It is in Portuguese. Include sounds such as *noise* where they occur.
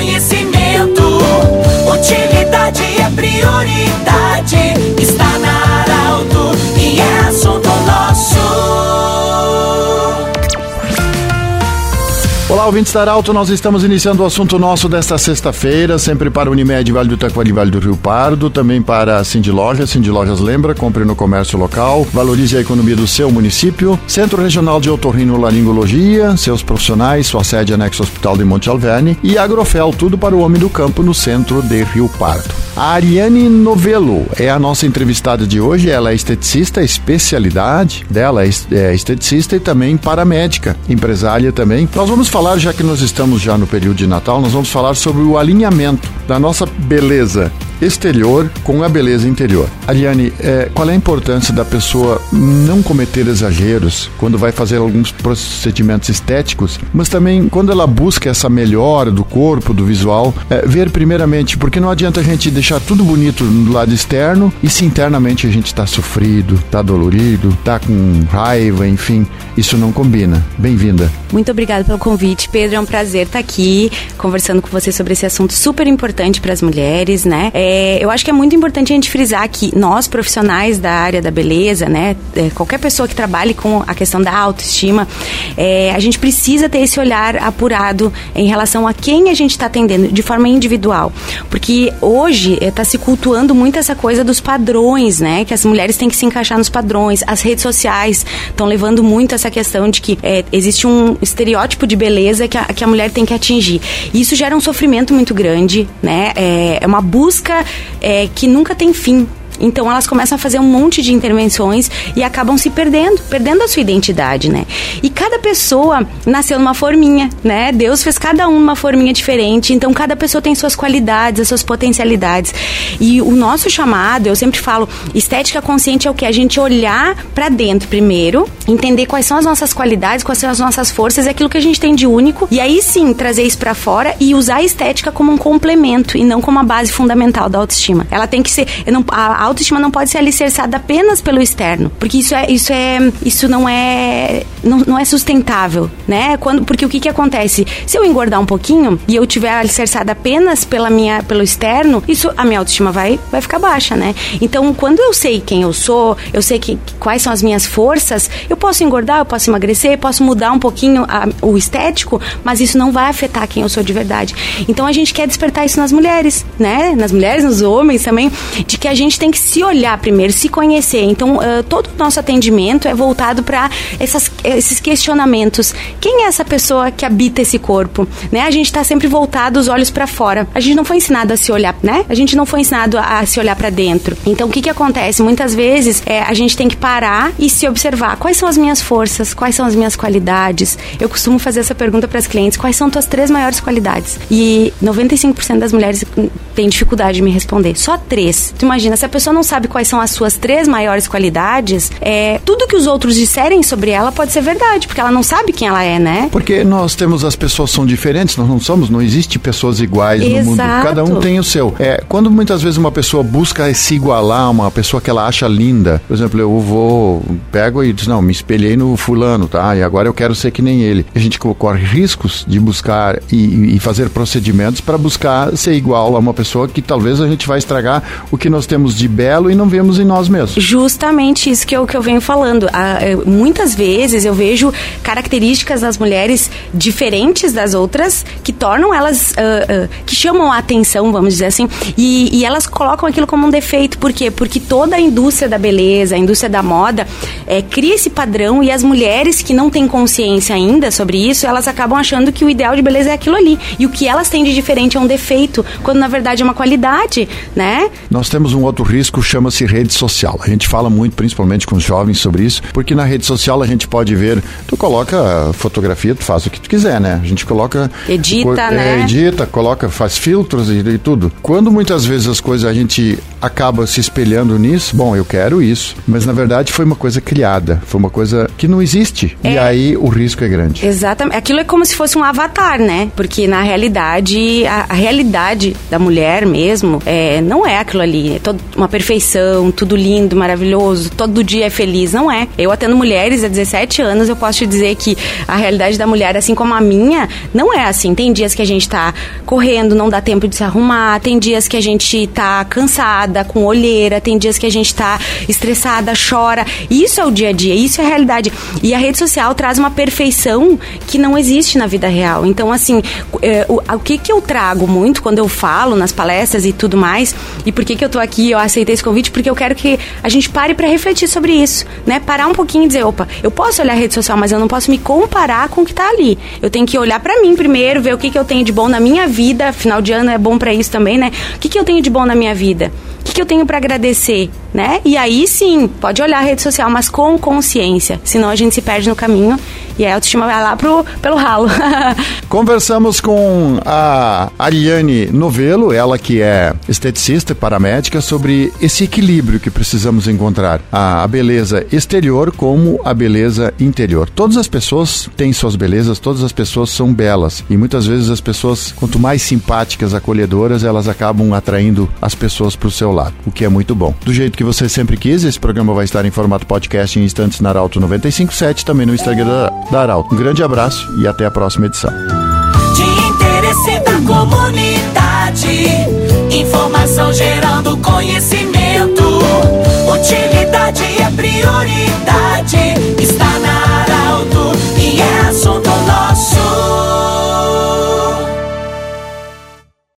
conhecimento. Ouvintes da Arauto, nós estamos iniciando o assunto nosso desta sexta-feira, sempre para Unimed, Vale do Taquari, Vale do Rio Pardo, também para Cindy Lojas, Cindy Lojas lembra, compre no comércio local, valorize a economia do seu município, Centro Regional de Otorrinolaringologia, seus profissionais, sua sede anexo Hospital de Monte Alverne e Agrofel, tudo para o homem do campo no centro de Rio Pardo. A Ariane Novelo é a nossa entrevistada de hoje, ela é esteticista, especialidade dela é esteticista e também paramédica, empresária também. Nós vamos falar, já que nós estamos já no período de Natal, nós vamos falar sobre o alinhamento da nossa beleza exterior com a beleza interior. Ariane, é, qual é a importância da pessoa não cometer exageros quando vai fazer alguns procedimentos estéticos, mas também quando ela busca essa melhora do corpo, do visual, é, ver primeiramente, porque não adianta a gente deixar tudo bonito do lado externo e se internamente a gente está sofrido, está dolorido, está com raiva, enfim, isso não combina. Bem-vinda. Muito obrigada pelo convite, Pedro. É um prazer estar aqui conversando com você sobre esse assunto super importante para as mulheres, né? É, eu acho que é muito importante a gente frisar que nós, profissionais da área da beleza, né? É, qualquer pessoa que trabalhe com a questão da autoestima, é, a gente precisa ter esse olhar apurado em relação a quem a gente está atendendo de forma individual. Porque hoje está se cultuando muito essa coisa dos padrões, né? Que as mulheres têm que se encaixar nos padrões. As redes sociais estão levando muito essa questão de que é, existe um estereótipo de beleza que a, que a mulher tem que atingir. E isso gera um sofrimento muito grande, né? É, é uma busca é, que nunca tem fim. Então elas começam a fazer um monte de intervenções e acabam se perdendo, perdendo a sua identidade, né? E cada pessoa nasceu numa forminha, né? Deus fez cada um uma forminha diferente, então cada pessoa tem suas qualidades, as suas potencialidades. E o nosso chamado, eu sempre falo, estética consciente é o que a gente olhar para dentro primeiro, entender quais são as nossas qualidades, quais são as nossas forças, aquilo que a gente tem de único, e aí sim trazer isso para fora e usar a estética como um complemento e não como a base fundamental da autoestima. Ela tem que ser, não, a autoestima não pode ser alicerçada apenas pelo externo, porque isso é isso é isso não é não, não é sustentável, né? Quando porque o que que acontece? Se eu engordar um pouquinho e eu tiver alicerçada apenas pela minha pelo externo, isso a minha autoestima vai vai ficar baixa, né? Então, quando eu sei quem eu sou, eu sei que, quais são as minhas forças, eu posso engordar, eu posso emagrecer, posso mudar um pouquinho a, o estético, mas isso não vai afetar quem eu sou de verdade. Então, a gente quer despertar isso nas mulheres, né? Nas mulheres, nos homens também, de que a gente tem que se olhar primeiro, se conhecer. Então, uh, todo o nosso atendimento é voltado para esses questionamentos. Quem é essa pessoa que habita esse corpo? Né? A gente está sempre voltado os olhos para fora. A gente não foi ensinado a se olhar, né? A gente não foi ensinado a, se olhar para dentro. Então, o que que acontece? Muitas vezes é, a gente tem que parar e se observar. Quais são as minhas forças? Quais são as minhas qualidades? Eu costumo fazer essa pergunta para as clientes. Quais são tuas três maiores qualidades? E 95% das mulheres têm dificuldade de me responder. Só três. Tu imagina, se a pessoa não sabe quais são as suas três maiores qualidades, é, tudo que os outros disserem sobre ela pode ser verdade, porque ela não sabe quem ela é, né? Porque nós temos as pessoas são diferentes, nós não somos, não existe pessoas iguais Exato. no mundo. Cada um tem o seu. É, quando muitas vezes uma pessoa busca se igualar a uma pessoa que ela acha linda, por exemplo, eu vou, pego e diz, não, me espelhei no fulano, tá? E agora eu quero ser que nem ele. A gente corre riscos de buscar e, e fazer procedimentos para buscar ser igual a uma pessoa que talvez a gente vai estragar o que nós temos de belo e não vemos em nós mesmos. Justamente isso que eu, que eu venho falando. Ah, muitas vezes eu vejo características das mulheres diferentes das outras que tornam elas, ah, ah, que chamam a atenção, vamos dizer assim, e, e elas colocam aquilo como um defeito. Por quê? Porque toda a indústria da beleza, a indústria da moda, eh, cria esse padrão e as mulheres que não têm consciência ainda sobre isso, elas acabam achando que o ideal de beleza é aquilo ali. E o que elas têm de diferente é um defeito, quando na verdade é uma qualidade, né? Nós temos um outro risco, chama-se rede social. A gente fala muito, principalmente com os jovens, sobre isso, porque na rede social a gente pode ver, tu coloca fotografia, tu faz o que tu quiser, né? A gente coloca... Edita, é, né? edita, coloca, faz filtros e, e tudo. Quando muitas vezes as coisas a gente acaba se espelhando nisso, bom, eu quero isso, mas na verdade foi uma coisa criada, foi uma coisa que não existe. E aí o risco é grande. Exatamente. Aquilo é como se fosse um avatar, né? Porque na realidade, a, a realidade da mulher mesmo é, não é aquilo ali. É todo- uma, perfeição, tudo lindo, maravilhoso, todo dia é feliz. Não é. Eu atendo mulheres há 17 anos, eu posso te dizer que a realidade da mulher, assim como a minha, não é assim. Tem dias que a gente tá correndo, não dá tempo de se arrumar, tem dias que a gente tá cansada, com olheira, tem dias que a gente tá estressada, chora. Isso é o dia a dia, isso é a realidade. E a rede social traz uma perfeição que não existe na vida real. Então, assim, é, o, que que eu trago muito quando eu falo nas palestras e tudo mais, e por que que eu tô aqui, eu aceitei esse convite, porque eu quero que a gente pare para refletir sobre isso, né? Parar um pouquinho e dizer, opa, eu posso olhar a rede social, mas eu não posso me comparar com o que tá ali. Eu tenho que olhar para mim primeiro, ver o que que eu tenho de bom na minha vida, final de ano é bom para isso também, né? O que que eu tenho de bom na minha vida? O que, que eu tenho para agradecer, né? E aí sim, pode olhar a rede social, mas com consciência, senão a gente se perde no caminho e a autoestima vai lá pro, pelo ralo. *laughs* Conversamos com a Ariane Novelo, ela que é esteticista e paramédica, sobre esse equilíbrio que precisamos encontrar. A beleza exterior como a beleza interior. Todas as pessoas têm suas belezas, todas as pessoas são belas. E muitas vezes as pessoas, quanto mais simpáticas, acolhedoras, elas acabam atraindo as pessoas para o seu lado, o que é muito bom. Do jeito que você sempre quis, esse programa vai estar em formato podcast em instantes na Arauto 957, também no Instagram da, da Arauto. Um grande abraço e até a próxima edição. De interesse da comunidade, informação gerando conhecimento.